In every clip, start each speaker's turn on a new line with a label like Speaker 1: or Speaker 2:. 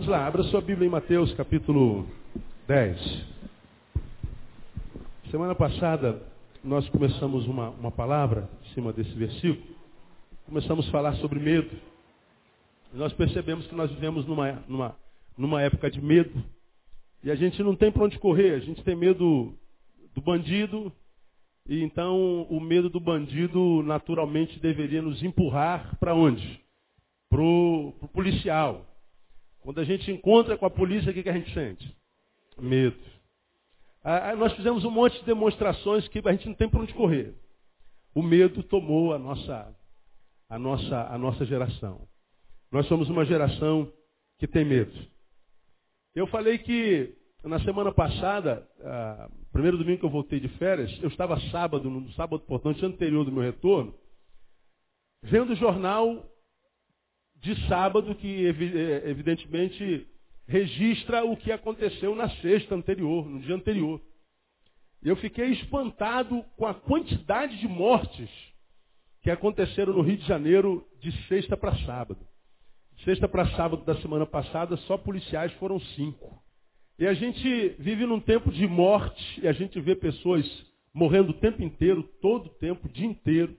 Speaker 1: Vamos lá, abra sua Bíblia em Mateus capítulo 10. Semana passada nós começamos uma, uma palavra em cima desse versículo. Começamos a falar sobre medo. Nós percebemos que nós vivemos numa, numa, numa época de medo. E a gente não tem para onde correr, a gente tem medo do bandido, e então o medo do bandido naturalmente deveria nos empurrar para onde? Para o policial. Quando a gente encontra com a polícia, o que, a gente sente? Medo. Ah, nós fizemos um monte de demonstrações que a gente não tem para onde correr. O medo tomou a nossa, a nossa, a nossa geração. Nós somos uma geração que tem medo. Eu falei que na semana passada, ah, primeiro domingo que eu voltei de férias, eu estava sábado, no sábado, portanto, anterior do meu retorno, vendo o jornal de sábado, que é, evidentemente registra o que aconteceu na sexta anterior, no dia anterior. Eu fiquei espantado com a quantidade de mortes que aconteceram no Rio de Janeiro de sexta para sábado. Sexta para sábado da semana passada, só policiais foram cinco. E a gente vive num tempo de morte, e a gente vê pessoas morrendo o tempo inteiro, todo o tempo, o dia inteiro.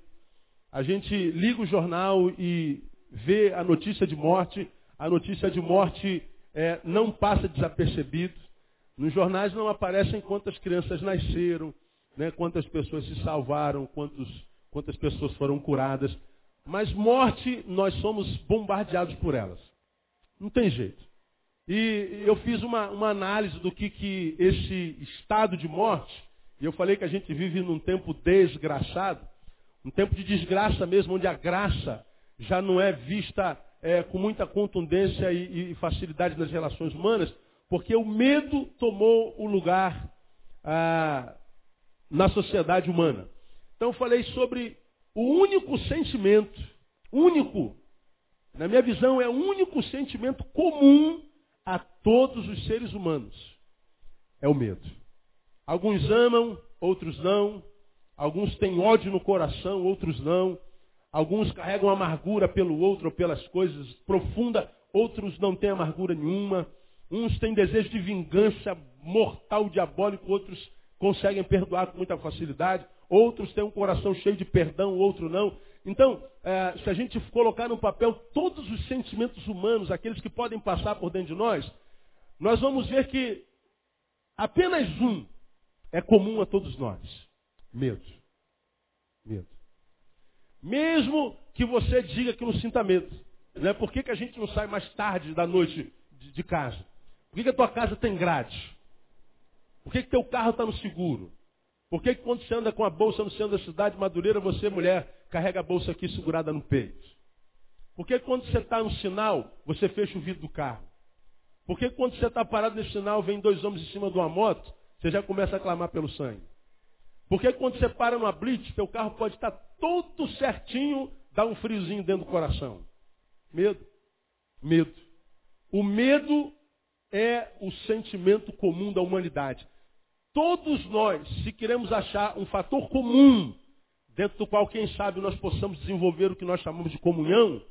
Speaker 1: A gente liga o jornal e vê a notícia de morte, a notícia de morte é, não passa desapercebido. Nos jornais não aparecem quantas crianças nasceram, né, quantas pessoas se salvaram, quantos, quantas pessoas foram curadas. Mas morte, nós somos bombardeados por elas. Não tem jeito. E eu fiz uma, uma análise do que, que esse estado de morte, e eu falei que a gente vive num tempo desgraçado, um tempo de desgraça mesmo, onde a graça já não é vista é, com muita contundência e, e, facilidade nas relações humanas, porque o medo tomou o lugar ah, na sociedade humana. Então eu falei sobre o único sentimento, único, na minha visão, é o único sentimento comum a todos os seres humanos. É o medo. Alguns amam, outros não. Alguns têm ódio no coração, outros não. Alguns carregam amargura pelo outro ou pelas coisas profunda, outros não têm amargura nenhuma. Uns têm desejo de vingança mortal, diabólico, outros conseguem perdoar com muita facilidade. Outros têm um coração cheio de perdão, outro não. Então, é, se a gente colocar no papel todos os sentimentos humanos, aqueles que podem passar por dentro de nós, nós vamos ver que apenas um é comum a todos nós: medo. Medo. Mesmo que você diga que não sinta medo. Né? Por que, que a gente não sai mais tarde da noite de, de casa? Por que, que a tua casa tem grade? Por que, que teu carro está no seguro? Por que, que quando você anda com a bolsa no centro da cidade, Madureira, você, mulher, carrega a bolsa aqui segurada no peito? Por que quando você está no sinal, você fecha o vidro do carro? Por que quando você está parado nesse sinal, vem dois homens em cima de uma moto, você já começa a clamar pelo sangue? Porque quando você para numa blitz, teu carro pode estar todo certinho, dá um friozinho dentro do coração. Medo. Medo. O medo é o sentimento comum da humanidade. Todos nós, se queremos achar um fator comum, dentro do qual, quem sabe, nós possamos desenvolver o que nós chamamos de comunhão,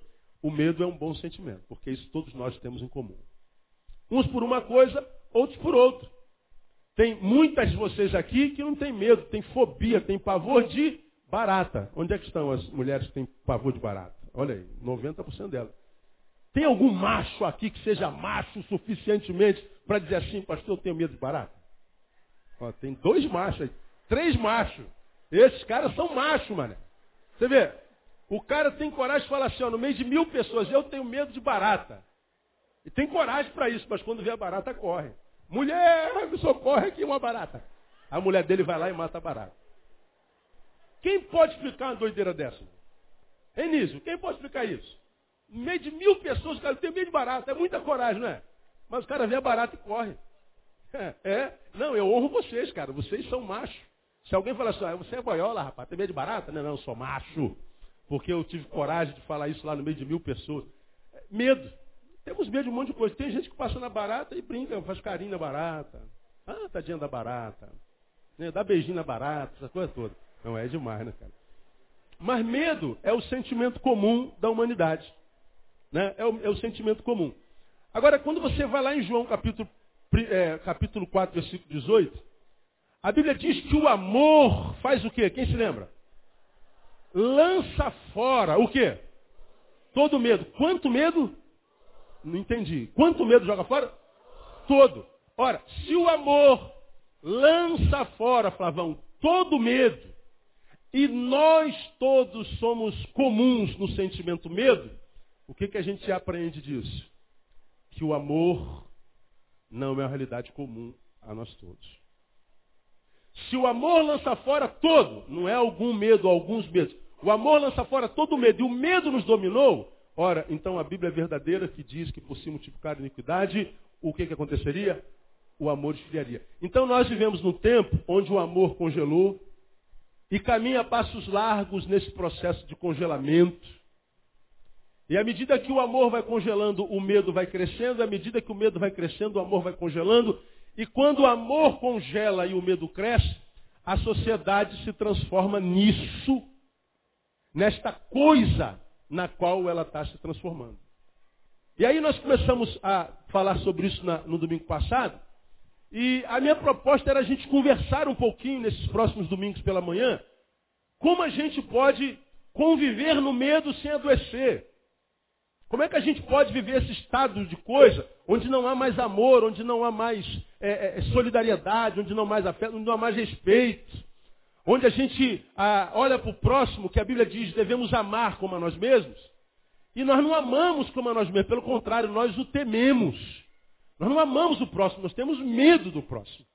Speaker 1: o medo é um bom sentimento, porque isso todos nós temos em comum. Uns por uma coisa, outros por outra. Tem muitas de vocês aqui que não tem medo, tem fobia, tem pavor de barata. Onde é que estão as mulheres que têm pavor de barata? Olha aí, 90% delas. Tem algum macho aqui que seja macho suficientemente para dizer assim, pastor, eu tenho medo de barata? Ó, tem dois machos aí, três machos. Esses caras são machos, mano. Você vê, o cara tem coragem de falar assim, ó, no meio de mil pessoas, eu tenho medo de barata. E tem coragem para isso, mas quando vê a barata, corre. Mulher, me socorre aqui uma barata. A mulher dele vai lá e mata a barata. Quem pode explicar uma doideira dessa? Enísio, quem pode explicar isso? No meio de mil pessoas, o cara tem medo de barata. É muita coragem, não é? Mas o cara vê a barata e corre. É, é. Não, eu honro vocês, cara. Vocês são machos. Se alguém falar assim, ah, você é boiola, rapaz, tem medo de barata? Não, não, eu sou macho. Porque eu tive coragem de falar isso lá no meio de mil pessoas. Medo. Temos medo de um monte de coisa. Tem gente que passa na barata e brinca, faz carinho na barata. Ah, tadinha da barata. Né? Dá beijinho na barata, essa coisa toda. Não é demais, né, cara? Mas medo é o sentimento comum da humanidade. Né? É, o, é o sentimento comum. Agora, quando você vai lá em João capítulo, é, capítulo 4, versículo 18, a Bíblia diz que o amor faz o quê? Quem se lembra? Lança fora o quê? Todo medo. Quanto medo? Não entendi. Quanto medo joga fora? Todo. Ora, se o amor lança fora, Flavão, todo medo, e nós todos somos comuns no sentimento medo, o que, que a gente aprende disso? Que o amor não é uma realidade comum a nós todos. Se o amor lança fora todo, não é algum medo, alguns medos. O amor lança fora todo medo, e o medo nos dominou. Ora, então a Bíblia é verdadeira que diz que por se multiplicar a iniquidade, o que, que aconteceria? O amor esfriaria. Então nós vivemos num tempo onde o amor congelou, e caminha passos largos nesse processo de congelamento. E à medida que o amor vai congelando, o medo vai crescendo, à medida que o medo vai crescendo, o amor vai congelando, e quando o amor congela e o medo cresce, a sociedade se transforma nisso, nesta coisa na qual ela está se transformando. E aí nós começamos a falar sobre isso na, no domingo passado, e a minha proposta era a gente conversar um pouquinho nesses próximos domingos pela manhã, como a gente pode conviver no medo sem adoecer. Como é que a gente pode viver esse estado de coisa onde não há mais amor, onde não há mais é, é, solidariedade, onde não há mais afeto, onde não há mais respeito, onde a gente ah, olha para o próximo, que a Bíblia diz devemos amar como a nós mesmos, e nós não amamos como a nós mesmos, pelo contrário, nós o tememos. Nós não amamos o próximo, nós temos medo do próximo.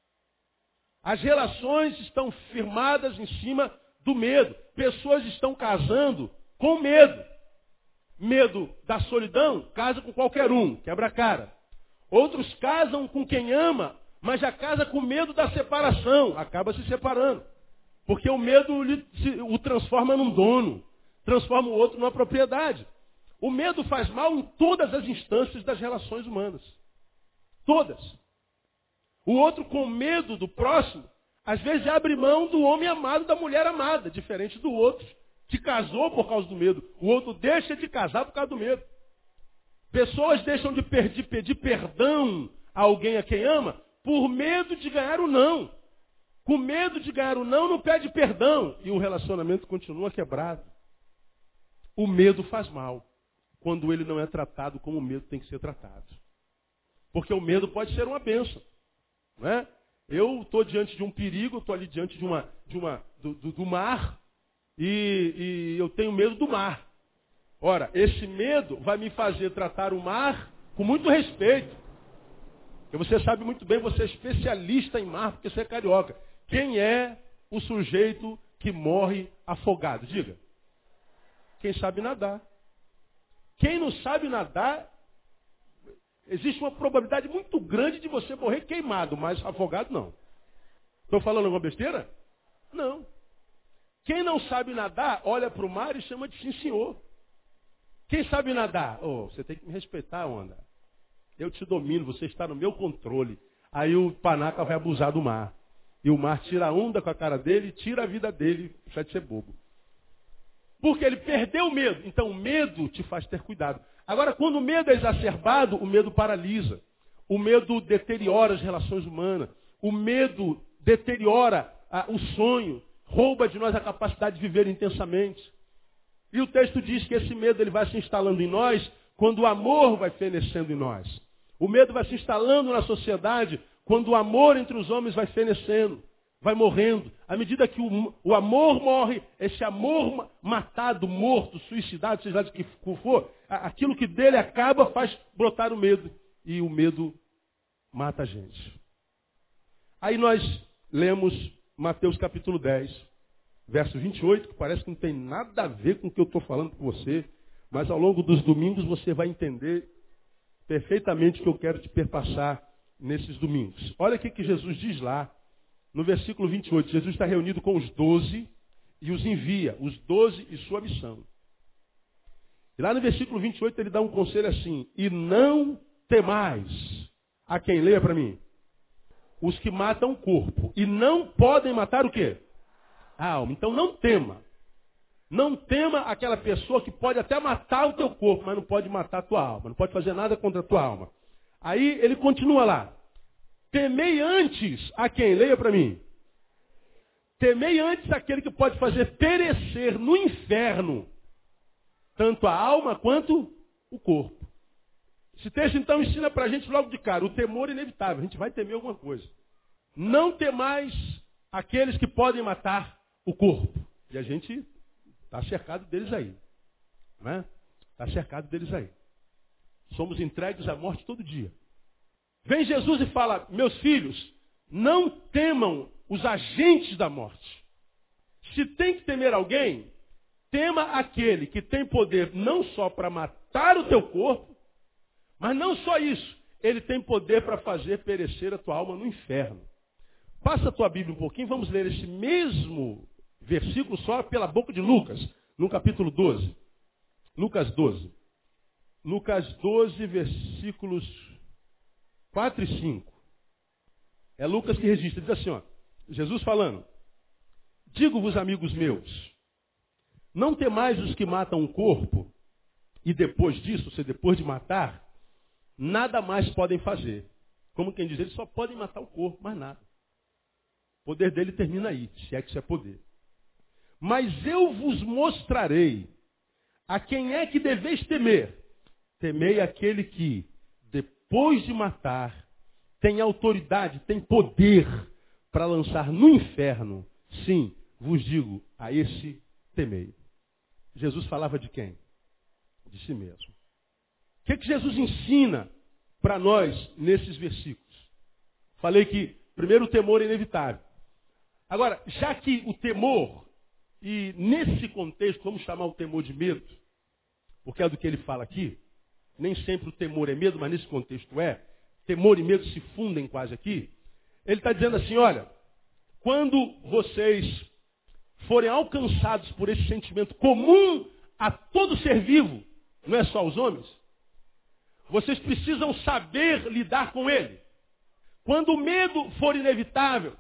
Speaker 1: As relações estão firmadas em cima do medo. Pessoas estão casando com medo. Medo da solidão, casa com qualquer um, quebra a cara. Outros casam com quem ama, mas já casa com medo da separação, acaba se separando. Porque o medo o transforma num dono, transforma o outro numa propriedade. O medo faz mal em todas as instâncias das relações humanas. Todas. O outro, com medo do próximo, às vezes abre mão do homem amado, da mulher amada, diferente do outro, que casou por causa do medo. O outro deixa de casar por causa do medo. Pessoas deixam de pedir, pedir perdão a alguém a quem ama por medo de ganhar o não. Com medo de ganhar o não, não pede perdão. E o relacionamento continua quebrado. O medo faz mal. Quando ele não é tratado como o medo tem que ser tratado. Porque o medo pode ser uma benção. Não é? Eu estou diante de um perigo, estou ali diante de uma, de uma, do, do, do mar, e, e eu tenho medo do mar. Ora, esse medo vai me fazer tratar o mar com muito respeito. Porque você sabe muito bem, você é especialista em mar, porque você é carioca. Quem é o sujeito que morre afogado? Diga. Quem sabe nadar. Quem não sabe nadar Existe uma probabilidade muito grande de você morrer queimado, mas afogado não. Estou falando alguma besteira? Não. Quem não sabe nadar, olha para o mar e chama de sim senhor. Quem sabe nadar? Oh, você tem que me respeitar, onda. Eu te domino, você está no meu controle. Aí o panaca vai abusar do mar. E o mar tira a onda com a cara dele tira a vida dele, deixa de ser bobo. Porque ele perdeu o medo. Então o medo te faz ter cuidado. Agora, quando o medo é exacerbado, o medo paralisa. O medo deteriora as relações humanas. O medo deteriora ah, o sonho, rouba de nós a capacidade de viver intensamente. E o texto diz que esse medo ele vai se instalando em nós quando o amor vai fenecendo em nós. O medo vai se instalando na sociedade quando o amor entre os homens vai fenecendo vai morrendo. À medida que o, o amor morre, esse amor matado, morto, suicidado, seja lá de que for, aquilo que dele acaba faz brotar o medo. E o medo mata a gente. Aí nós lemos Mateus capítulo 10, verso 28, que parece que não tem nada a ver com o que eu estou falando com você, mas ao longo dos domingos você vai entender perfeitamente o que eu quero te perpassar nesses domingos. Olha o que Jesus diz lá no versículo 28, Jesus está reunido com os doze e os envia, os doze e sua missão. E lá no versículo 28 ele dá um conselho assim, e não temais a quem leia para mim. Os que matam o corpo. E não podem matar o quê? A alma. Então não tema. Não tema aquela pessoa que pode até matar o teu corpo, mas não pode matar a tua alma. Não pode fazer nada contra a tua alma. Aí ele continua lá. Temei antes a quem? Leia para mim. Temei antes aquele que pode fazer perecer no inferno tanto a alma quanto o corpo. Esse texto então ensina para a gente logo de cara, o temor inevitável, a gente vai temer alguma coisa. Não temais aqueles que podem matar o corpo. E a gente está cercado deles aí. Não é? Está cercado deles aí. Somos entregues à morte todo dia. Vem Jesus e fala, meus filhos, não temam os agentes da morte. Se tem que temer alguém, tema aquele que tem poder não só para matar o teu corpo, mas não só isso, ele tem poder para fazer perecer a tua alma no inferno. Passa a tua Bíblia um pouquinho, vamos ler esse mesmo versículo só pela boca de Lucas, no capítulo 12. Lucas 12. Lucas 12, versículos 4 e 5. É Lucas que registra, diz assim, ó, Jesus falando, digo-vos amigos meus, não temais os que matam o corpo, e depois disso, se depois de matar, nada mais podem fazer. Como quem diz, eles só podem matar o corpo, mais nada. O poder dele termina aí, se é que isso é poder. Mas eu vos mostrarei a quem é que deveis temer. Temei aquele que, depois de matar, tem autoridade, tem poder para lançar no inferno. Sim, vos digo, a esse temei. Jesus falava de quem? De si mesmo. O que, que Jesus ensina para nós nesses versículos? Falei que, primeiro, o temor é inevitável. Agora, já que o temor, e nesse contexto, vamos chamar o temor de medo, porque é do que ele fala aqui, nem sempre o temor é medo, mas nesse contexto é, temor e medo se fundem quase aqui. Ele está dizendo assim: olha, quando vocês forem alcançados por esse sentimento comum a todo ser vivo, não é só os homens, vocês precisam saber lidar com ele. Quando o medo for inevitável,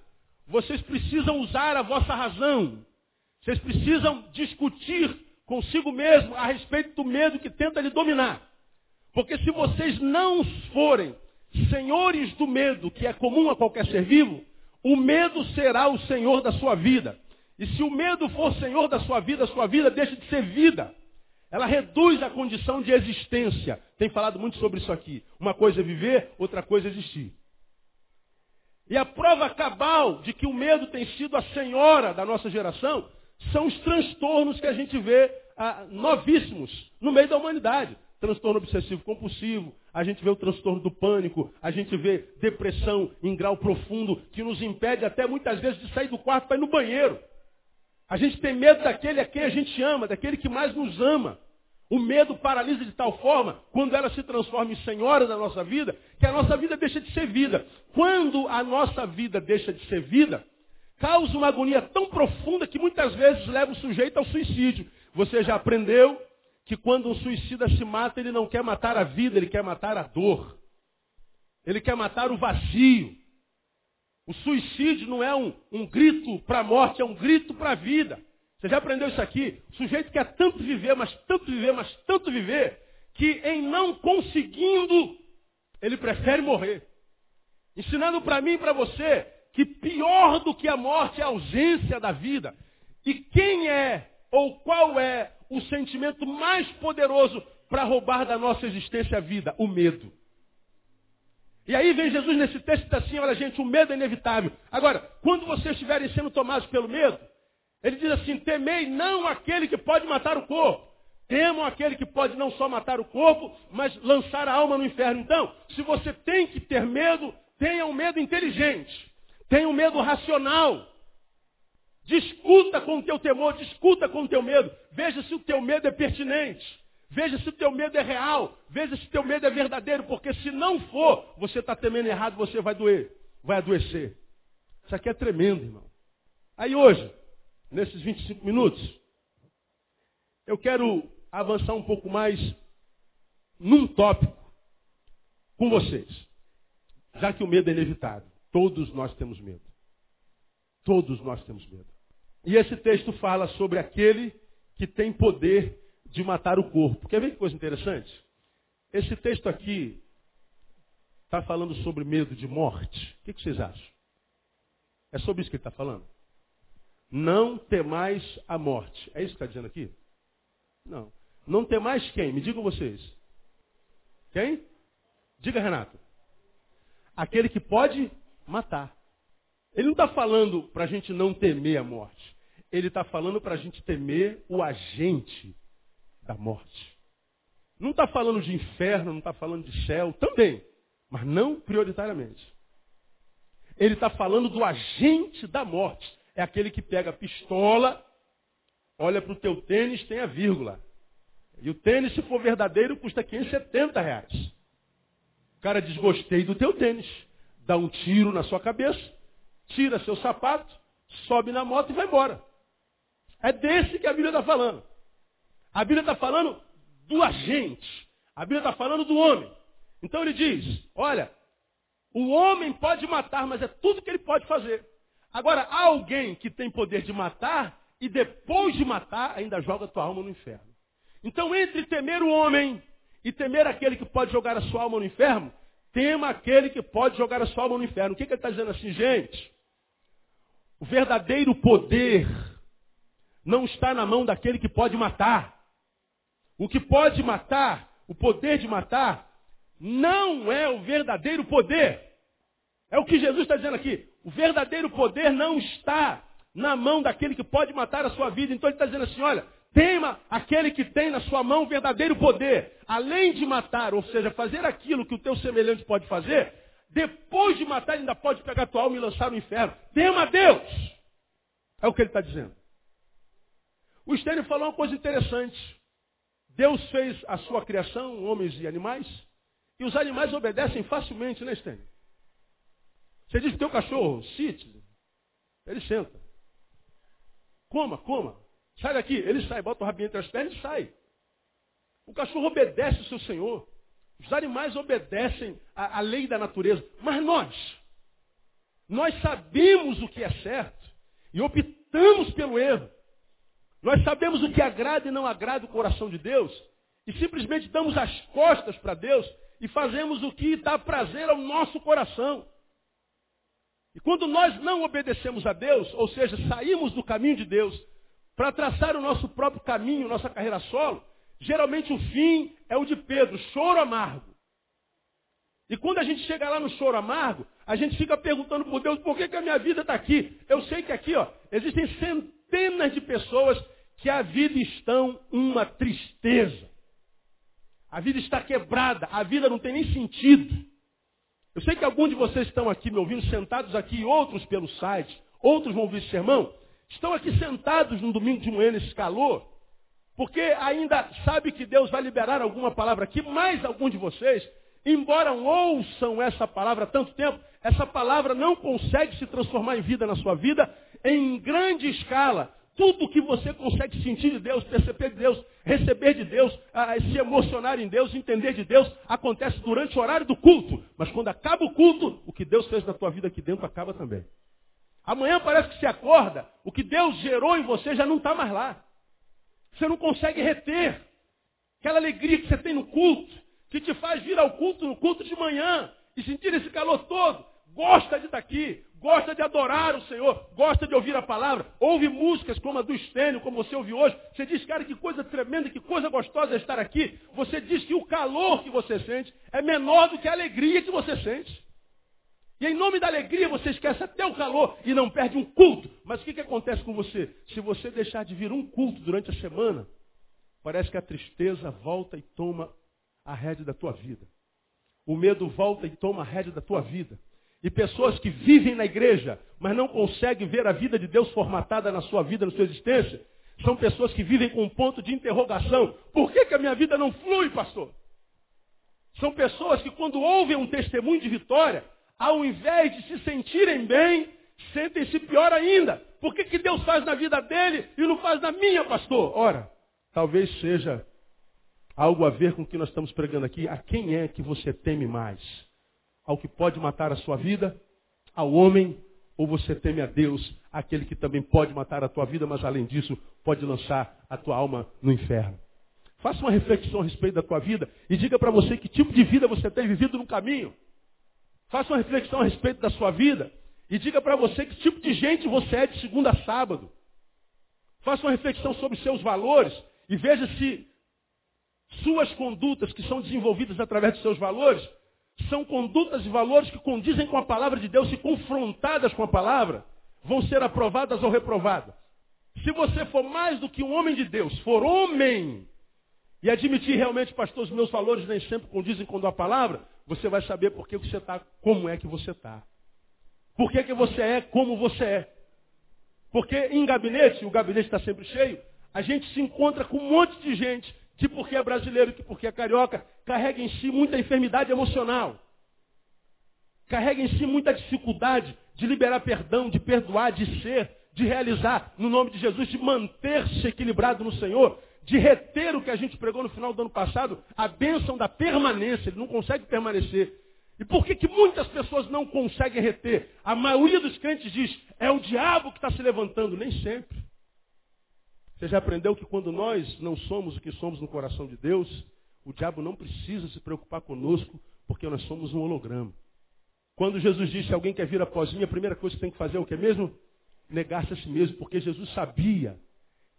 Speaker 1: vocês precisam usar a vossa razão. Vocês precisam discutir consigo mesmo a respeito do medo que tenta lhe dominar. Porque se vocês não forem senhores do medo, que é comum a qualquer ser vivo, o medo será o senhor da sua vida. E se o medo for senhor da sua vida, a sua vida deixa de ser vida. Ela reduz a condição de existência. Tem falado muito sobre isso aqui. Uma coisa é viver, outra coisa é existir. E a prova cabal de que o medo tem sido a senhora da nossa geração são os transtornos que a gente vê ah, novíssimos no meio da humanidade. Transtorno obsessivo compulsivo, a gente vê o transtorno do pânico, a gente vê depressão em grau profundo que nos impede até muitas vezes de sair do quarto para ir no banheiro. A gente tem medo daquele a quem a gente ama, daquele que mais nos ama. O medo paralisa de tal forma, quando ela se transforma em senhora da nossa vida, que a nossa vida deixa de ser vida. Quando a nossa vida deixa de ser vida, causa uma agonia tão profunda que muitas vezes leva o sujeito ao suicídio. Você já aprendeu que quando um suicida se mata, ele não quer matar a vida, ele quer matar a dor. Ele quer matar o vazio. O suicídio não é um, um grito para a morte, é um grito para a vida. Você já aprendeu isso aqui? O sujeito quer tanto viver, mas tanto viver, mas tanto viver, que em não conseguindo, ele prefere morrer. Ensinando para mim e para você que pior do que a morte é a ausência da vida. E quem é ou qual é o sentimento mais poderoso para roubar da nossa existência a vida? O medo. E aí vem Jesus nesse texto e diz assim, olha gente, o medo é inevitável. Agora, quando vocês estiverem sendo tomados pelo medo, ele diz assim, temei não aquele que pode matar o corpo. Temam aquele que pode não só matar o corpo, mas lançar a alma no inferno. Então, se você tem que ter medo, tenha um medo inteligente. Tenha um medo racional. Discuta com o teu temor, discuta com o teu medo. Veja se o teu medo é pertinente. Veja se o teu medo é real. Veja se o teu medo é verdadeiro. Porque se não for, você está temendo errado, você vai doer. Vai adoecer. Isso aqui é tremendo, irmão. Aí hoje, nesses 25 minutos, eu quero avançar um pouco mais num tópico com vocês. Já que o medo é inevitável. Todos nós temos medo. Todos nós temos medo. E esse texto fala sobre aquele que tem poder de matar o corpo. Quer ver que coisa interessante? Esse texto aqui está falando sobre medo de morte? O que, que vocês acham? É sobre isso que ele está falando? Não temais a morte. É isso que está dizendo aqui? Não. Não temais quem? Me digam vocês. Quem? Diga, Renato. Aquele que pode matar. Ele não está falando para a gente não temer a morte. Ele está falando para a gente temer o agente da morte. Não está falando de inferno, não está falando de céu, também, mas não prioritariamente. Ele está falando do agente da morte. É aquele que pega a pistola, olha para o teu tênis, tem a vírgula. E o tênis, se for verdadeiro, custa 570 reais. O cara desgostei do teu tênis. Dá um tiro na sua cabeça, tira seu sapato, sobe na moto e vai embora. É desse que a Bíblia está falando. A Bíblia está falando do agente. A Bíblia está falando do homem. Então ele diz, olha, o homem pode matar, mas é tudo que ele pode fazer. Agora, há alguém que tem poder de matar e depois de matar ainda joga a tua alma no inferno. Então, entre temer o homem e temer aquele que pode jogar a sua alma no inferno, tema aquele que pode jogar a sua alma no inferno. O que, que ele está dizendo assim, gente? O verdadeiro poder não está na mão daquele que pode matar. O que pode matar, o poder de matar, não é o verdadeiro poder. É o que Jesus está dizendo aqui. O verdadeiro poder não está na mão daquele que pode matar a sua vida. Então ele está dizendo assim, olha, tema aquele que tem na sua mão o verdadeiro poder. Além de matar, ou seja, fazer aquilo que o teu semelhante pode fazer, depois de matar, ele ainda pode pegar tua alma e lançar no inferno. Tema a Deus. É o que ele está dizendo. O Stênio falou uma coisa interessante. Deus fez a sua criação, homens e animais, e os animais obedecem facilmente, né, Stênio? Você diz que teu cachorro, cite, ele senta. Coma, coma. Sai daqui. Ele sai, bota o rabinho entre as pernas e sai. O cachorro obedece o seu Senhor. Os animais obedecem à, lei da natureza. Mas nós, nós sabemos o que é certo e optamos pelo erro. Nós sabemos o que agrada e não agrada o coração de Deus e simplesmente damos as costas para Deus e fazemos o que dá prazer ao nosso coração. E quando nós não obedecemos a Deus, ou seja, saímos do caminho de Deus para traçar o nosso próprio caminho, nossa carreira solo, geralmente o fim é o de Pedro, choro amargo. E quando a gente chega lá no choro amargo, a gente fica perguntando por Deus, por que, que a minha vida está aqui? Eu sei que aqui, ó, existem centenas de pessoas que a vida estão uma tristeza. A vida está quebrada, a vida não tem nem sentido. Eu sei que alguns de vocês estão aqui me ouvindo, sentados aqui, outros pelo site, outros vão ouvir esse sermão, estão aqui sentados no domingo de manhã nesse calor, porque ainda sabe que Deus vai liberar alguma palavra aqui, mas alguns de vocês, embora ouçam essa palavra há tanto tempo, essa palavra não consegue se transformar em vida na sua vida em grande escala, tudo que você consegue sentir de Deus, perceber de Deus, receber de Deus, se emocionar em Deus, entender de Deus, acontece durante o horário do culto. Mas quando acaba o culto, o que Deus fez na tua vida aqui dentro acaba também. Amanhã parece que se acorda, o que Deus gerou em você já não está mais lá. Você não consegue reter aquela alegria que você tem no culto, que te faz vir ao culto no culto de manhã e sentir esse calor todo. Gosta de estar aqui, gosta de adorar o Senhor, gosta de ouvir a palavra, ouve músicas como a do Estênio, como você ouviu hoje. Você diz, cara, que coisa tremenda, que coisa gostosa é estar aqui. Você diz que o calor que você sente é menor do que a alegria que você sente. E em nome da alegria você esquece até o calor e não perde um culto. Mas o que, que acontece com você? Se você deixar de vir um culto durante a semana, parece que a tristeza volta e toma a rédea da tua vida. O medo volta e toma a rédea da tua vida. E pessoas que vivem na igreja, mas não conseguem ver a vida de Deus formatada na sua vida, na sua existência, são pessoas que vivem com um ponto de interrogação. Por que, que a minha vida não flui, pastor? São pessoas que quando ouvem um testemunho de vitória, ao invés de se sentirem bem, sentem-se pior ainda. Por que, que Deus faz na vida dele e não faz na minha, pastor? Ora, talvez seja algo a ver com o que nós estamos pregando aqui. A quem é que você teme mais? Ao que pode matar a sua vida, ao homem, ou você teme a Deus, aquele que também pode matar a tua vida, mas além disso, pode lançar a tua alma no inferno. Faça uma reflexão a respeito da tua vida e diga para você que tipo de vida você tem vivido no caminho. Faça uma reflexão a respeito da sua vida e diga para você que tipo de gente você é de segunda a sábado. Faça uma reflexão sobre seus valores e veja se suas condutas que são desenvolvidas através de seus valores são condutas e valores que condizem com a palavra de Deus e confrontadas com a palavra vão ser aprovadas ou reprovadas. Se você for mais do que um homem de Deus, for homem, e admitir realmente, pastor, os meus valores nem sempre condizem com a palavra, você vai saber por que você está, como é que você está. Por que, que você é como você é. Porque em gabinete, o gabinete está sempre cheio, a gente se encontra com um monte de gente que porque é brasileiro, que porque é carioca, carrega em si muita enfermidade emocional. Carrega em si muita dificuldade de liberar perdão, de perdoar, de ser, de realizar no nome de Jesus, de manter-se equilibrado no Senhor, de reter o que a gente pregou no final do ano passado, a bênção da permanência, ele não consegue permanecer. E por que, que muitas pessoas não conseguem reter? A maioria dos crentes diz, é o diabo que está se levantando, nem sempre. Você já aprendeu que quando nós não somos o que somos no coração de Deus, o diabo não precisa se preocupar conosco, porque nós somos um holograma. Quando Jesus disse, alguém quer vir após mim, a primeira coisa que tem que fazer é o que mesmo? Negar-se a si mesmo, porque Jesus sabia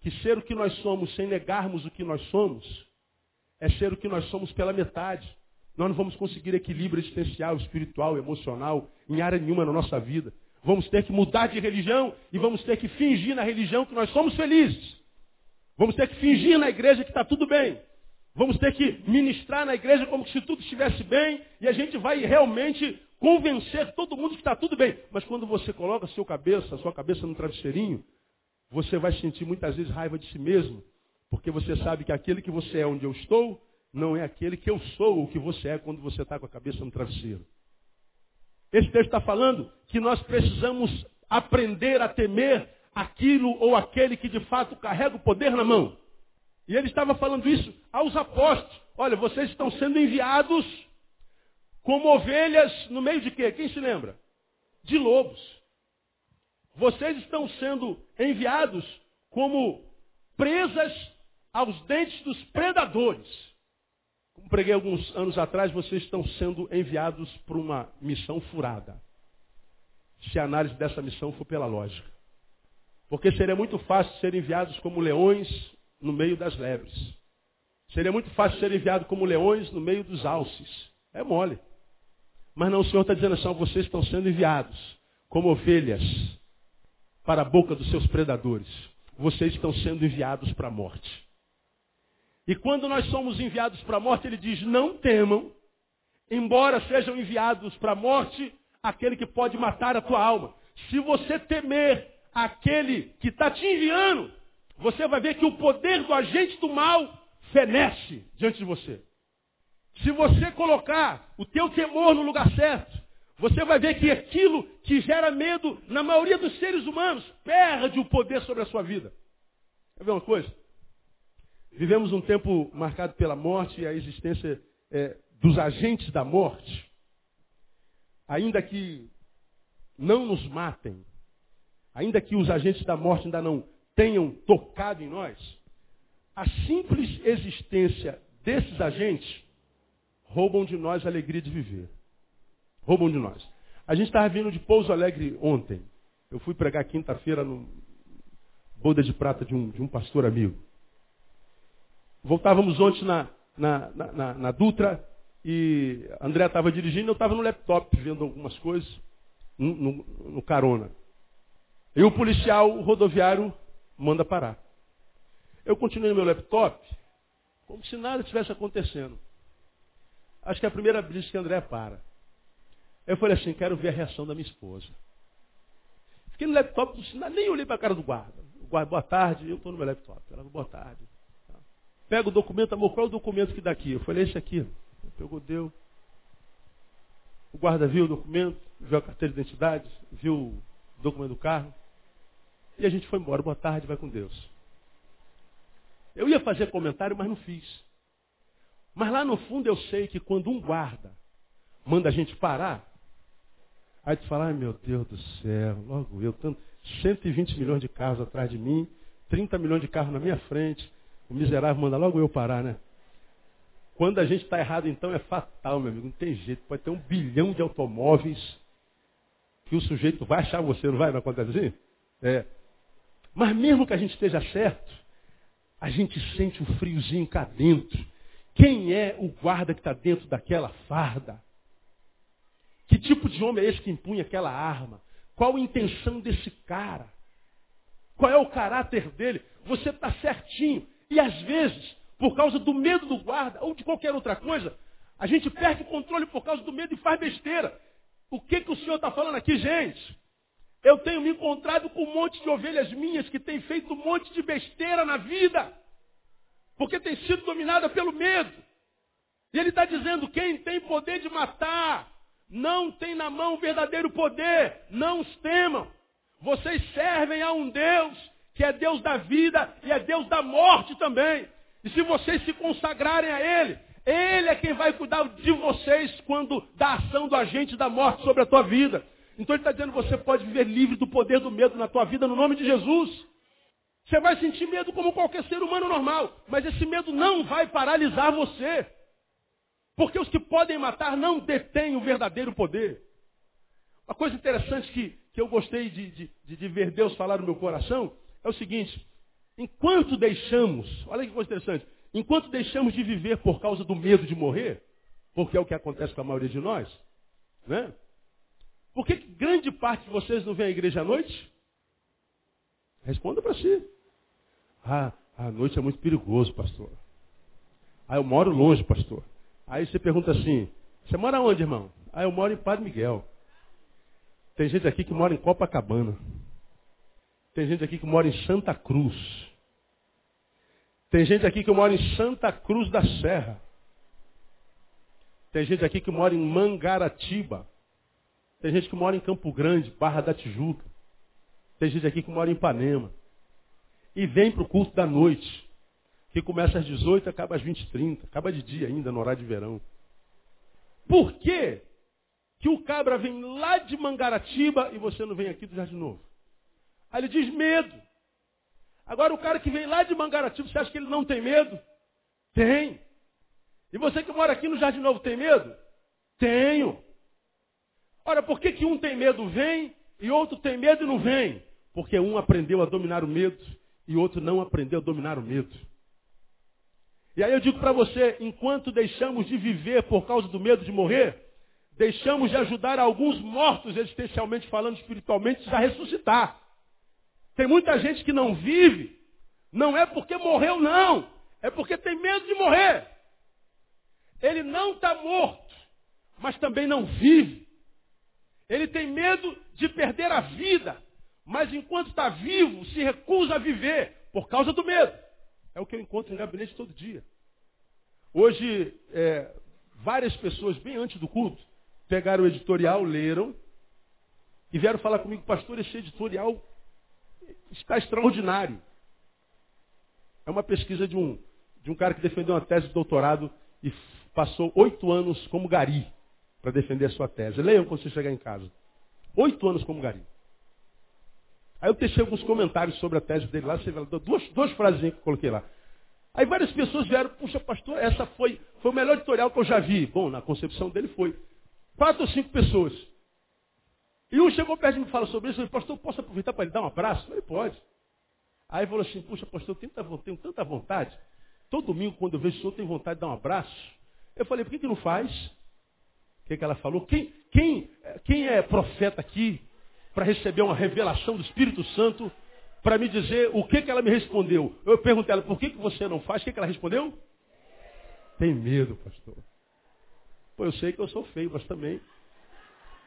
Speaker 1: que ser o que nós somos sem negarmos o que nós somos, é ser o que nós somos pela metade. Nós não vamos conseguir equilíbrio existencial, espiritual, emocional, em área nenhuma na nossa vida. Vamos ter que mudar de religião e vamos ter que fingir na religião que nós somos felizes. Vamos ter que fingir na igreja que está tudo bem. Vamos ter que ministrar na igreja como se tudo estivesse bem e a gente vai realmente convencer todo mundo que está tudo bem. Mas quando você coloca a sua cabeça, sua cabeça no travesseirinho, você vai sentir muitas vezes raiva de si mesmo, porque você sabe que aquele que você é onde eu estou, não é aquele que eu sou, o que você é quando você está com a cabeça no travesseiro. Esse texto está falando que nós precisamos aprender a temer aquilo ou aquele que de fato carrega o poder na mão. E ele estava falando isso aos apóstolos. Olha, vocês estão sendo enviados como ovelhas no meio de quê? Quem se lembra? De lobos. Vocês estão sendo enviados como presas aos dentes dos predadores. Como preguei alguns anos atrás, vocês estão sendo enviados para uma missão furada. Se a análise dessa missão for pela lógica. Porque seria muito fácil ser enviados como leões no meio das lebres. Seria muito fácil ser enviado como leões no meio dos alces. É mole. Mas não, o Senhor está dizendo assim, vocês estão sendo enviados como ovelhas para a boca dos seus predadores. Vocês estão sendo enviados para a morte. E quando nós somos enviados para a morte, ele diz, não temam, embora sejam enviados para a morte, aquele que pode matar a tua alma. Se você temer aquele que está te enviando, você vai ver que o poder do agente do mal fenece diante de você. Se você colocar o teu temor no lugar certo, você vai ver que aquilo que gera medo na maioria dos seres humanos perde o poder sobre a sua vida. Quer ver uma coisa? Vivemos um tempo marcado pela morte e a existência é, dos agentes da morte. Ainda que não nos matem, ainda que os agentes da morte ainda não tenham tocado em nós, a simples existência desses agentes roubam de nós a alegria de viver. Roubam de nós. A gente estava vindo de Pouso Alegre ontem. Eu fui pregar quinta-feira no boda de prata de um, de um pastor amigo. Voltávamos ontem na, na, na, na Dutra e André estava dirigindo, eu estava no laptop vendo algumas coisas no, no, no carona. E o policial rodoviário manda parar. Eu continuei no meu laptop, como se nada tivesse acontecendo. Acho que é a primeira vez que André para. Eu falei assim, quero ver a reação da minha esposa. Fiquei no laptop, nem olhei para a cara do guarda. O guarda, boa tarde, eu estou no meu laptop. Ela, boa tarde. Pega o documento, amor, qual é o documento que dá aqui? Eu falei, esse aqui. Pegou, deu. O guarda viu o documento, viu a carteira de identidade, viu o documento do carro. E a gente foi embora. Boa tarde, vai com Deus. Eu ia fazer comentário, mas não fiz. Mas lá no fundo eu sei que quando um guarda manda a gente parar, aí tu fala, ai meu Deus do céu, logo eu, tanto, 120 milhões de carros atrás de mim, 30 milhões de carros na minha frente, o miserável manda logo eu parar, né? Quando a gente está errado, então é fatal, meu amigo. Não tem jeito. Pode ter um bilhão de automóveis que o sujeito vai achar você, não vai? Não acontece assim? É. Mas mesmo que a gente esteja certo, a gente sente um friozinho cá dentro. Quem é o guarda que está dentro daquela farda? Que tipo de homem é esse que impunha aquela arma? Qual a intenção desse cara? Qual é o caráter dele? Você está certinho. E às vezes, por causa do medo do guarda ou de qualquer outra coisa, a gente perde o controle por causa do medo e faz besteira. O que, que o senhor está falando aqui, gente? Eu tenho me encontrado com um monte de ovelhas minhas que têm feito um monte de besteira na vida, porque tem sido dominada pelo medo. E ele está dizendo: quem tem poder de matar, não tem na mão o verdadeiro poder, não os temam. Vocês servem a um Deus que é Deus da vida e é Deus da morte também. E se vocês se consagrarem a Ele, Ele é quem vai cuidar de vocês quando da ação do agente da morte sobre a tua vida. Então ele está dizendo você pode viver livre do poder do medo na tua vida no nome de Jesus. Você vai sentir medo como qualquer ser humano normal, mas esse medo não vai paralisar você. Porque os que podem matar não detêm o verdadeiro poder. Uma coisa interessante que, que eu gostei de, de, de ver Deus falar no meu coração é o seguinte: enquanto deixamos, olha que coisa interessante, enquanto deixamos de viver por causa do medo de morrer, porque é o que acontece com a maioria de nós, né? Por que grande parte de vocês não vem à igreja à noite? Responda para si. Ah, a noite é muito perigoso, pastor. Ah, eu moro longe, pastor. Aí você pergunta assim, você mora onde, irmão? Ah, eu moro em Padre Miguel. Tem gente aqui que mora em Copacabana. Tem gente aqui que mora em Santa Cruz. Tem gente aqui que mora em Santa Cruz da Serra. Tem gente aqui que mora em Mangaratiba. Tem gente que mora em Campo Grande, Barra da Tijuca. Tem gente aqui que mora em Ipanema. E vem para o culto da noite, que começa às 18 e acaba às 20 e 30. Acaba de dia ainda, no horário de verão. Por quê que o cabra vem lá de Mangaratiba e você não vem aqui do Jardim Novo? Aí ele diz medo. Agora o cara que vem lá de Mangaratiba, você acha que ele não tem medo? Tem. E você que mora aqui no Jardim Novo tem medo? Tenho. Ora, por que, que um tem medo vem e outro tem medo e não vem? Porque um aprendeu a dominar o medo e outro não aprendeu a dominar o medo. E aí eu digo para você, enquanto deixamos de viver por causa do medo de morrer, deixamos de ajudar alguns mortos, existencialmente falando, espiritualmente, a ressuscitar. Tem muita gente que não vive, não é porque morreu, não. É porque tem medo de morrer. Ele não está morto, mas também não vive. Ele tem medo de perder a vida, mas enquanto está vivo, se recusa a viver por causa do medo. É o que eu encontro em gabinete todo dia. Hoje, é, várias pessoas, bem antes do culto, pegaram o editorial, leram e vieram falar comigo, pastor, esse editorial está extraordinário. É uma pesquisa de um, de um cara que defendeu uma tese de doutorado e passou oito anos como gari para defender a sua tese. Leiam quando você chegar em casa. Oito anos como gari. Aí eu deixei alguns comentários sobre a tese dele lá, você vê, duas, duas frases que eu coloquei lá. Aí várias pessoas vieram, puxa, pastor, essa foi, foi o melhor editorial que eu já vi. Bom, na concepção dele foi. Quatro ou cinco pessoas. E um chegou perto de mim e falou sobre isso, eu falei, pastor, posso aproveitar para lhe dar um abraço? Ele pode. Aí falou assim, puxa, pastor, eu tenho, tenho tanta vontade. Todo domingo, quando eu vejo o senhor, tenho vontade de dar um abraço. Eu falei, por que, que não faz? O que, que ela falou? Quem, quem, quem é profeta aqui para receber uma revelação do Espírito Santo para me dizer o que, que ela me respondeu? Eu perguntei a ela, por que, que você não faz? O que, que ela respondeu? Tem medo, pastor. Pô, eu sei que eu sou feio, mas também.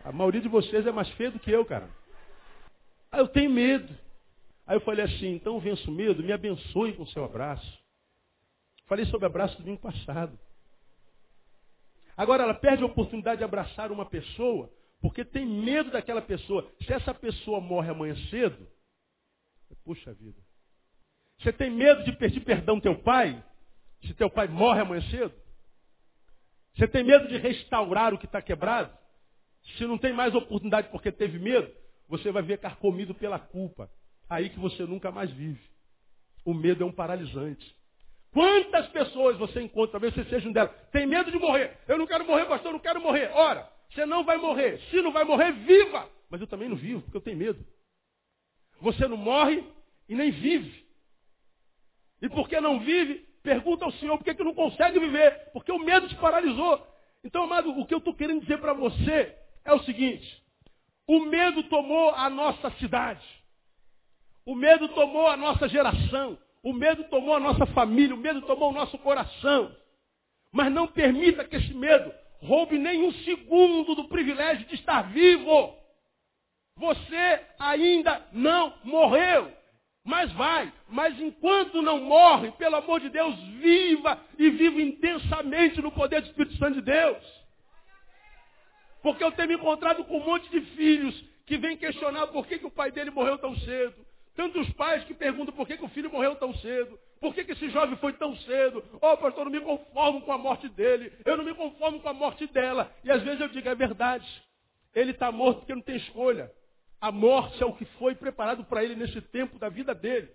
Speaker 1: A maioria de vocês é mais feio do que eu, cara. Aí eu tenho medo. Aí eu falei assim, então venço o medo, me abençoe com o seu abraço. Falei sobre abraço do domingo passado. Agora ela perde a oportunidade de abraçar uma pessoa porque tem medo daquela pessoa. Se essa pessoa morre amanhã cedo, puxa vida. Você tem medo de pedir perdão teu pai? Se teu pai morre amanhã cedo? Você tem medo de restaurar o que está quebrado? Se não tem mais oportunidade porque teve medo, você vai ver carcomido pela culpa. Aí que você nunca mais vive. O medo é um paralisante. Quantas pessoas você encontra, talvez você seja um delas, tem medo de morrer. Eu não quero morrer, pastor, eu não quero morrer. Ora, você não vai morrer. Se não vai morrer, viva. Mas eu também não vivo, porque eu tenho medo. Você não morre e nem vive. E porque não vive, pergunta ao Senhor por que, que não consegue viver. Porque o medo te paralisou. Então, amado, o que eu estou querendo dizer para você é o seguinte. O medo tomou a nossa cidade. O medo tomou a nossa geração. O medo tomou a nossa família. O medo tomou o nosso coração. Mas não permita que esse medo roube nem um segundo do privilégio de estar vivo. Você ainda não morreu. Mas vai. Mas enquanto não morre, pelo amor de Deus, viva e viva intensamente no poder do Espírito Santo de Deus. Porque eu tenho me encontrado com um monte de filhos que vêm questionar por que, que o pai dele morreu tão cedo. Tantos pais que perguntam por que, que o filho morreu tão cedo. Por que, que esse jovem foi tão cedo? Oh, pastor, eu não me conformo com a morte dele. Eu não me conformo com a morte dela. E às vezes eu digo, é verdade. Ele está morto porque não tem escolha. A morte é o que foi preparado para ele nesse tempo da vida dele.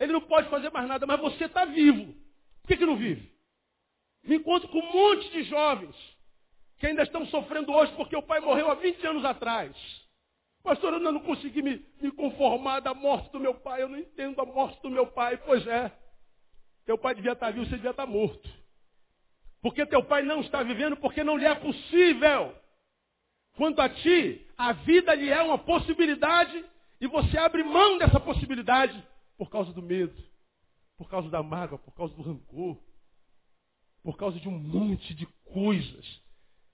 Speaker 1: Ele não pode fazer mais nada, mas você está vivo. Por que, que não vive? Me encontro com um monte de jovens que ainda estão sofrendo hoje porque o pai morreu há 20 anos atrás. Pastor, eu não consegui me, me conformar da morte do meu pai, eu não entendo a morte do meu pai. Pois é, teu pai devia estar vivo, você devia estar morto. Porque teu pai não está vivendo porque não lhe é possível. Quanto a ti, a vida lhe é uma possibilidade e você abre mão dessa possibilidade por causa do medo, por causa da mágoa, por causa do rancor, por causa de um monte de coisas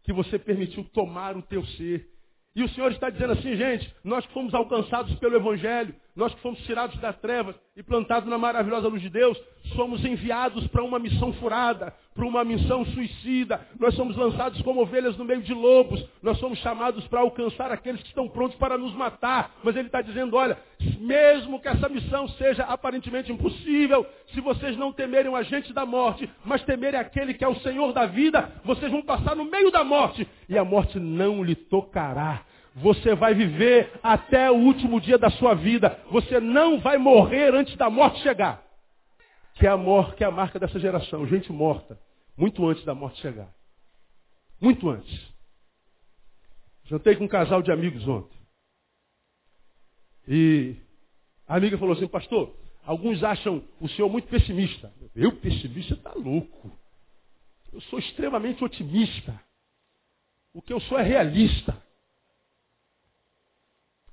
Speaker 1: que você permitiu tomar o teu ser. E o Senhor está dizendo assim, gente, nós fomos alcançados pelo Evangelho, nós que fomos tirados das trevas e plantados na maravilhosa luz de Deus, somos enviados para uma missão furada, para uma missão suicida. Nós somos lançados como ovelhas no meio de lobos. Nós somos chamados para alcançar aqueles que estão prontos para nos matar. Mas ele está dizendo, olha, mesmo que essa missão seja aparentemente impossível, se vocês não temerem o agente da morte, mas temerem aquele que é o Senhor da vida, vocês vão passar no meio da morte e a morte não lhe tocará. Você vai viver até o último dia da sua vida. Você não vai morrer antes da morte chegar. Que é a morte, que é a marca dessa geração. Gente morta. Muito antes da morte chegar. Muito antes. Jantei com um casal de amigos ontem. E a amiga falou assim, pastor, alguns acham o senhor muito pessimista. Eu, pessimista, está louco. Eu sou extremamente otimista. O que eu sou é realista.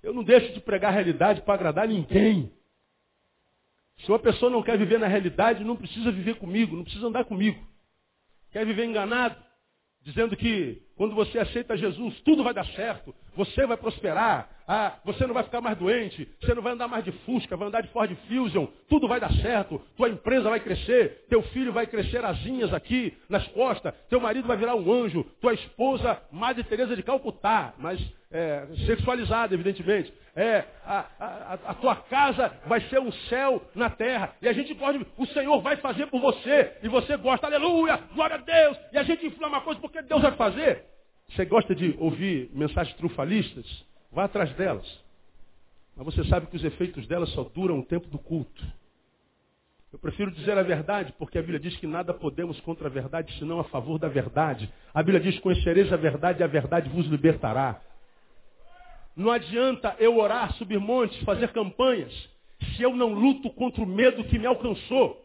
Speaker 1: Eu não deixo de pregar a realidade para agradar ninguém. Se uma pessoa não quer viver na realidade, não precisa viver comigo, não precisa andar comigo. Quer viver enganado, dizendo que quando você aceita Jesus, tudo vai dar certo, você vai prosperar, ah, você não vai ficar mais doente, você não vai andar mais de Fusca, vai andar de Ford Fusion, tudo vai dar certo, tua empresa vai crescer, teu filho vai crescer asinhas aqui nas costas, teu marido vai virar um anjo, tua esposa, Madre Teresa de Calcutá, mas é, sexualizada, evidentemente. É, a, a, a, tua casa vai ser um céu na terra. E a gente pode, o Senhor vai fazer por você. E você gosta, aleluia, glória a Deus. E a gente inflama a coisa porque Deus vai fazer. Você gosta de ouvir mensagens trufalistas? Vá atrás delas. Mas você sabe que os efeitos delas só duram o tempo do culto. Eu prefiro dizer a verdade, porque a Bíblia diz que nada podemos contra a verdade, senão a favor da verdade. A Bíblia diz, conhecereis a verdade e a verdade vos libertará. Não adianta eu orar, subir montes, fazer campanhas, se eu não luto contra o medo que me alcançou.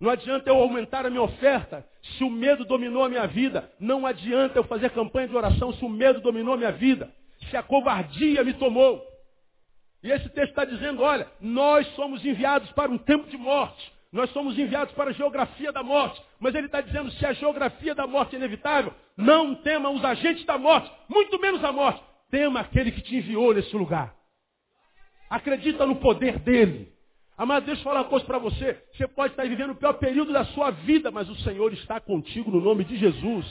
Speaker 1: Não adianta eu aumentar a minha oferta se o medo dominou a minha vida. Não adianta eu fazer campanha de oração se o medo dominou a minha vida. Se a covardia me tomou. E esse texto está dizendo, olha, nós somos enviados para um tempo de morte. Nós somos enviados para a geografia da morte. Mas ele está dizendo, se a geografia da morte é inevitável, não tema os agentes da morte, muito menos a morte. Tema aquele que te enviou nesse lugar. Acredita no poder dele. Amado, deixa eu falar uma coisa para você. Você pode estar vivendo o pior período da sua vida, mas o Senhor está contigo no nome de Jesus.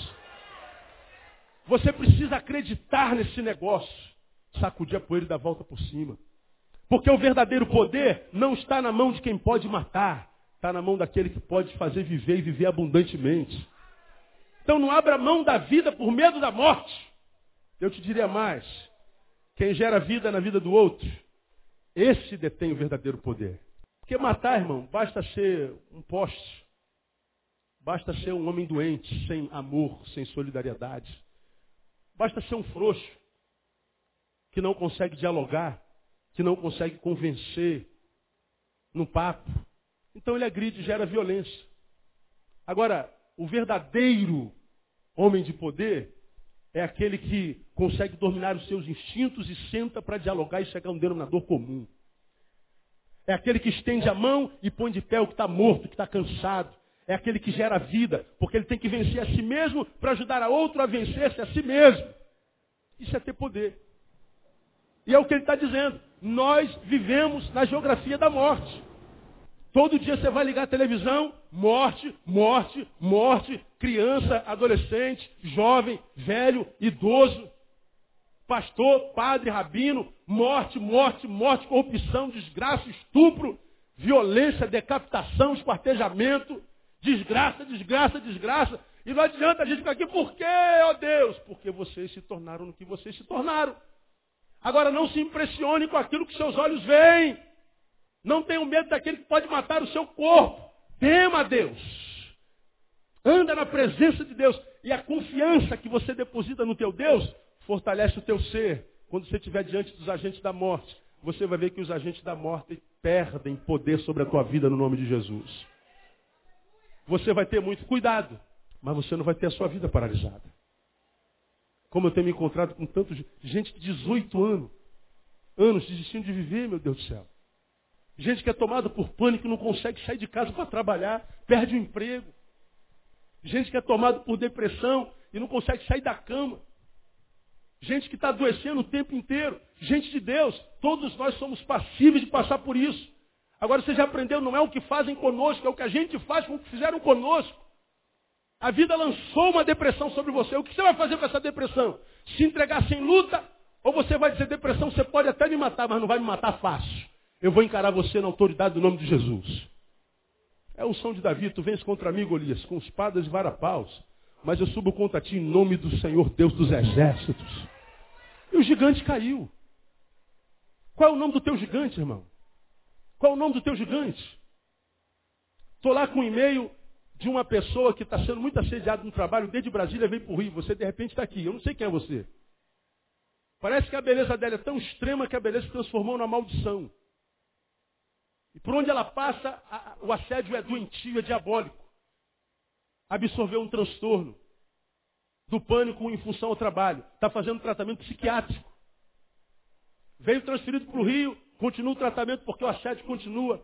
Speaker 1: Você precisa acreditar nesse negócio. Sacudir a poeira e dar volta por cima. Porque o verdadeiro poder não está na mão de quem pode matar. Está na mão daquele que pode fazer viver e viver abundantemente. Então não abra mão da vida por medo da morte. Eu te diria mais. Quem gera vida na vida do outro, esse detém o verdadeiro poder. Porque matar, irmão, basta ser um poste. Basta ser um homem doente, sem amor, sem solidariedade. Basta ser um frouxo, que não consegue dialogar, que não consegue convencer no papo. Então ele agride e gera violência. Agora, o verdadeiro homem de poder é aquele que consegue dominar os seus instintos e senta para dialogar e chegar a um denominador comum. É aquele que estende a mão e põe de pé o que está morto, o que está cansado. É aquele que gera vida, porque ele tem que vencer a si mesmo para ajudar a outro a vencer-se a si mesmo. Isso é ter poder. E é o que ele está dizendo. Nós vivemos na geografia da morte. Todo dia você vai ligar a televisão, morte, morte, morte, criança, adolescente, jovem, velho, idoso, pastor, padre, rabino, morte, morte, morte, corrupção, desgraça, estupro, violência, decapitação, esquartejamento, desgraça, desgraça, desgraça. E não adianta a gente ficar aqui, por quê, ó Deus? Porque vocês se tornaram no que vocês se tornaram. Agora não se impressione com aquilo que seus olhos veem. Não tenha medo daquele que pode matar o seu corpo. Tema Deus. Anda na presença de Deus. E a confiança que você deposita no teu Deus fortalece o teu ser. Quando você estiver diante dos agentes da morte, você vai ver que os agentes da morte perdem poder sobre a tua vida no nome de Jesus. Você vai ter muito cuidado, mas você não vai ter a sua vida paralisada. Como eu tenho me encontrado com tantos gente de 18 anos, anos desistindo de viver, meu Deus do céu. Gente que é tomada por pânico, não consegue sair de casa para trabalhar, perde o emprego. Gente que é tomada por depressão e não consegue sair da cama. Gente que está adoecendo o tempo inteiro. Gente de Deus, todos nós somos passíveis de passar por isso. Agora você já aprendeu, não é o que fazem conosco, é o que a gente faz com o que fizeram conosco. A vida lançou uma depressão sobre você. O que você vai fazer com essa depressão? Se entregar sem luta? Ou você vai dizer, depressão, você pode até me matar, mas não vai me matar fácil. Eu vou encarar você na autoridade do nome de Jesus. É o som de Davi, tu vens contra mim, Golias, com espadas e varapaus. Mas eu subo contra ti em nome do Senhor Deus dos exércitos. E o gigante caiu. Qual é o nome do teu gigante, irmão? Qual o nome do teu gigante? Estou lá com um e-mail de uma pessoa que está sendo muito assediada no trabalho, desde Brasília veio para o Rio. Você de repente está aqui. Eu não sei quem é você. Parece que a beleza dela é tão extrema que a beleza se transformou numa maldição. E por onde ela passa, a, o assédio é doentio, é diabólico. Absorveu um transtorno do pânico em função ao trabalho. Está fazendo tratamento psiquiátrico. Veio transferido para o Rio, continua o tratamento porque o assédio continua.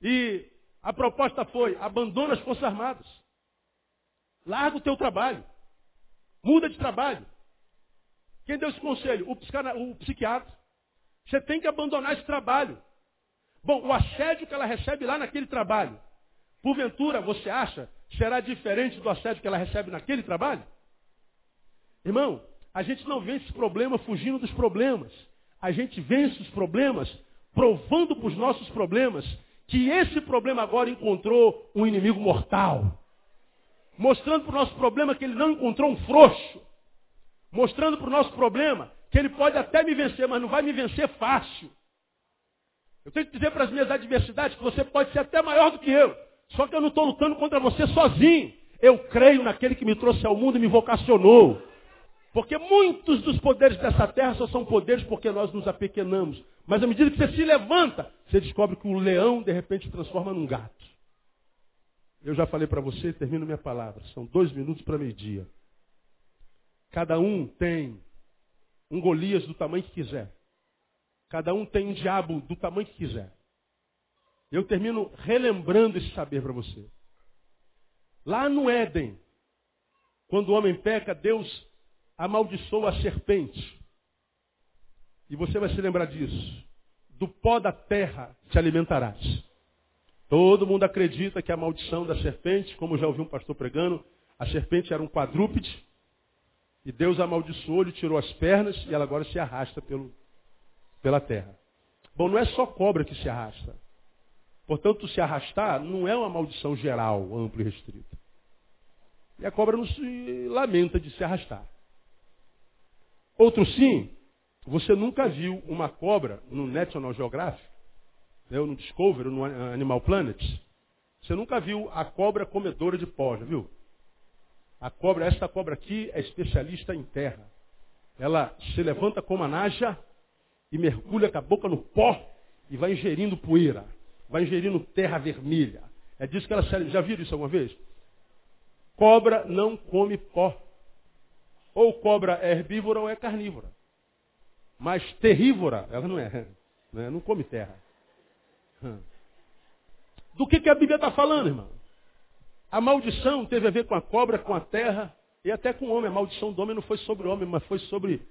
Speaker 1: E a proposta foi, abandona as Forças Armadas. Larga o teu trabalho. Muda de trabalho. Quem deu esse conselho? O, o psiquiatra. Você tem que abandonar esse trabalho. Bom, o assédio que ela recebe lá naquele trabalho, porventura, você acha, será diferente do assédio que ela recebe naquele trabalho? Irmão, a gente não vence esse problema fugindo dos problemas. A gente vence os problemas provando para os nossos problemas que esse problema agora encontrou um inimigo mortal. Mostrando para o nosso problema que ele não encontrou um frouxo. Mostrando para o nosso problema que ele pode até me vencer, mas não vai me vencer fácil. Eu tenho que dizer para as minhas adversidades que você pode ser até maior do que eu. Só que eu não estou lutando contra você sozinho. Eu creio naquele que me trouxe ao mundo e me vocacionou. Porque muitos dos poderes dessa terra só são poderes porque nós nos apequenamos. Mas à medida que você se levanta, você descobre que o leão de repente se transforma num gato. Eu já falei para você, termino minha palavra. São dois minutos para meio-dia. Cada um tem um Golias do tamanho que quiser. Cada um tem um diabo do tamanho que quiser. Eu termino relembrando esse saber para você. Lá no Éden, quando o homem peca, Deus amaldiçoa a serpente. E você vai se lembrar disso. Do pó da terra te alimentarás. Todo mundo acredita que a maldição da serpente, como já ouvi um pastor pregando, a serpente era um quadrúpede, e Deus amaldiçoou, lhe tirou as pernas, e ela agora se arrasta pelo, pela terra. Bom, não é só cobra que se arrasta. Portanto, se arrastar não é uma maldição geral, ampla e restrita. E a cobra não se lamenta de se arrastar. Outro sim, você nunca viu uma cobra no National Geographic eu no Discovery, no Animal Planet, você nunca viu a cobra comedora de pó, já viu? A cobra, esta cobra aqui é especialista em terra. Ela se levanta como a naja e mergulha com a boca no pó e vai ingerindo poeira, vai ingerindo terra vermelha. É disso que ela se Já viram isso alguma vez? Cobra não come pó. Ou cobra é herbívora ou é carnívora. Mas terrívora, ela não é. Não come terra. Do que, que a Bíblia está falando, irmão? A maldição teve a ver com a cobra, com a terra e até com o homem. A maldição do homem não foi sobre o homem, mas foi sobre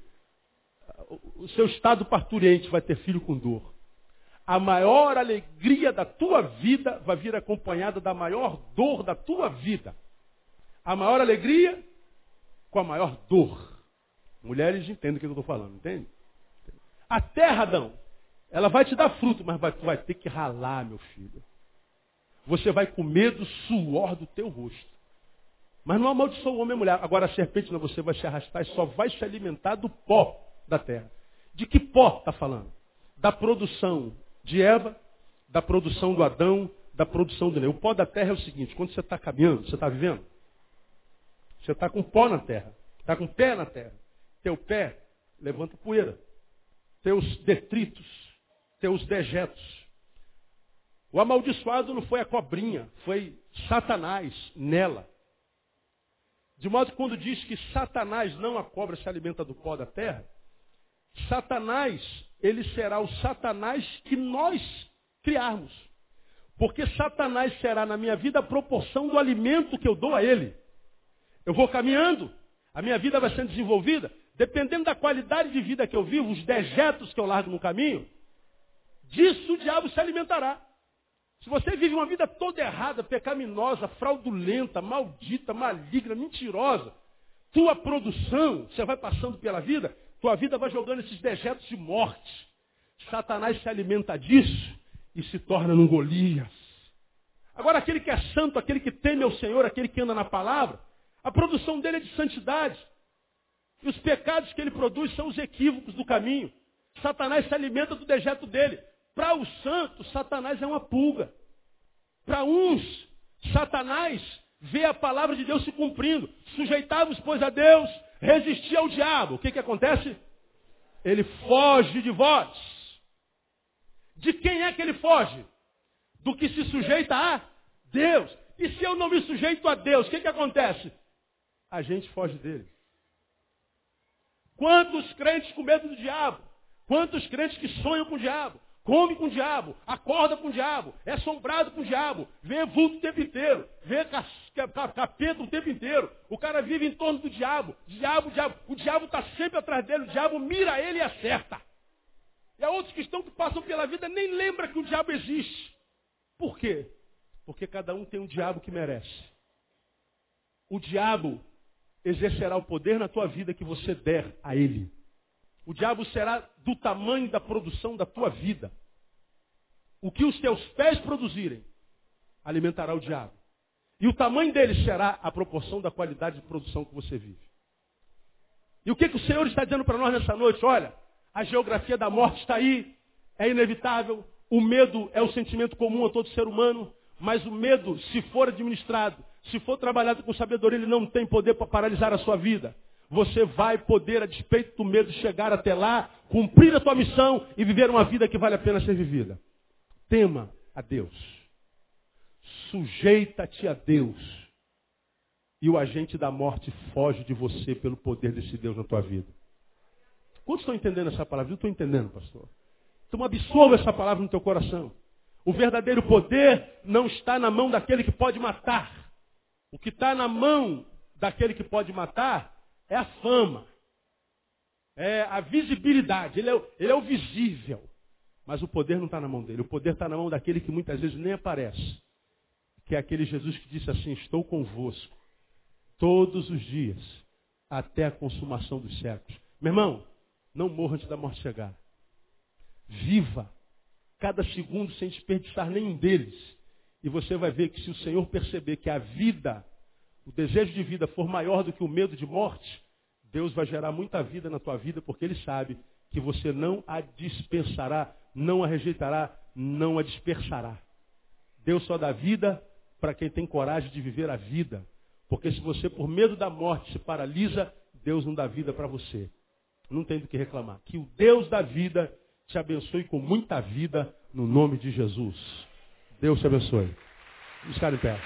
Speaker 1: o seu estado parturiente. Vai ter filho com dor. A maior alegria da tua vida vai vir acompanhada da maior dor da tua vida. A maior alegria com a maior dor. Mulheres entendem o que eu estou falando, entende? A terra, Adão, ela vai te dar fruto, mas vai, tu vai ter que ralar, meu filho. Você vai comer do suor do teu rosto. Mas não amaldiçoa o homem e a mulher. Agora a serpente não, você vai se arrastar e só vai se alimentar do pó da terra. De que pó está falando? Da produção de Eva, da produção do Adão, da produção do Neu. O pó da terra é o seguinte, quando você está caminhando, você está vivendo, você está com pó na terra, está com pé na terra. Teu pé levanta poeira. Teus detritos, teus dejetos. O amaldiçoado não foi a cobrinha, foi Satanás nela. De modo que quando diz que Satanás, não a cobra, se alimenta do pó da terra, Satanás, ele será o Satanás que nós criarmos. Porque Satanás será na minha vida a proporção do alimento que eu dou a ele. Eu vou caminhando, a minha vida vai sendo desenvolvida, dependendo da qualidade de vida que eu vivo, os dejetos que eu largo no caminho, disso o diabo se alimentará. Se você vive uma vida toda errada, pecaminosa, fraudulenta, maldita, maligna, mentirosa, tua produção, você vai passando pela vida, tua vida vai jogando esses dejetos de morte. Satanás se alimenta disso e se torna num Golias. Agora, aquele que é santo, aquele que teme ao Senhor, aquele que anda na palavra, a produção dele é de santidade. E os pecados que ele produz são os equívocos do caminho. Satanás se alimenta do dejeto dele. Para os santos, Satanás é uma pulga. Para uns, Satanás vê a palavra de Deus se cumprindo. Sujeitavos, pois, a Deus, resistir ao diabo. O que, que acontece? Ele foge de vós. De quem é que ele foge? Do que se sujeita a Deus. E se eu não me sujeito a Deus, o que, que acontece? A gente foge dele. Quantos crentes com medo do diabo? Quantos crentes que sonham com o diabo? come com o diabo, acorda com o diabo, é assombrado com o diabo, vê vulto o tempo inteiro, vê capeta o tempo inteiro. O cara vive em torno do diabo, diabo, diabo. O diabo está sempre atrás dele, o diabo mira ele e acerta. E há outros cristãos que passam pela vida nem lembra que o diabo existe. Por quê? Porque cada um tem um diabo que merece. O diabo exercerá o poder na tua vida que você der a ele. O diabo será do tamanho da produção da tua vida. O que os teus pés produzirem, alimentará o diabo. E o tamanho dele será a proporção da qualidade de produção que você vive. E o que, que o Senhor está dizendo para nós nessa noite? Olha, a geografia da morte está aí, é inevitável. O medo é o sentimento comum a todo ser humano, mas o medo, se for administrado, se for trabalhado com sabedoria, ele não tem poder para paralisar a sua vida você vai poder, a despeito do medo, chegar até lá, cumprir a tua missão e viver uma vida que vale a pena ser vivida. Tema a Deus. Sujeita-te a Deus. E o agente da morte foge de você pelo poder desse Deus na tua vida. Quantos estão entendendo essa palavra? Eu estou entendendo, pastor. Então absorva essa palavra no teu coração. O verdadeiro poder não está na mão daquele que pode matar. O que está na mão daquele que pode matar é a fama, é a visibilidade, ele é, ele é o visível. Mas o poder não está na mão dele, o poder está na mão daquele que muitas vezes nem aparece. Que é aquele Jesus que disse assim: Estou convosco todos os dias, até a consumação dos séculos. Meu irmão, não morra antes da morte chegar. Viva cada segundo sem desperdiçar nenhum deles. E você vai ver que se o Senhor perceber que a vida o desejo de vida for maior do que o medo de morte, Deus vai gerar muita vida na tua vida, porque Ele sabe que você não a dispensará, não a rejeitará, não a dispersará. Deus só dá vida para quem tem coragem de viver a vida. Porque se você, por medo da morte, se paralisa, Deus não dá vida para você. Não tem do que reclamar. Que o Deus da vida te abençoe com muita vida no nome de Jesus. Deus te abençoe. Vamos ficar em pé.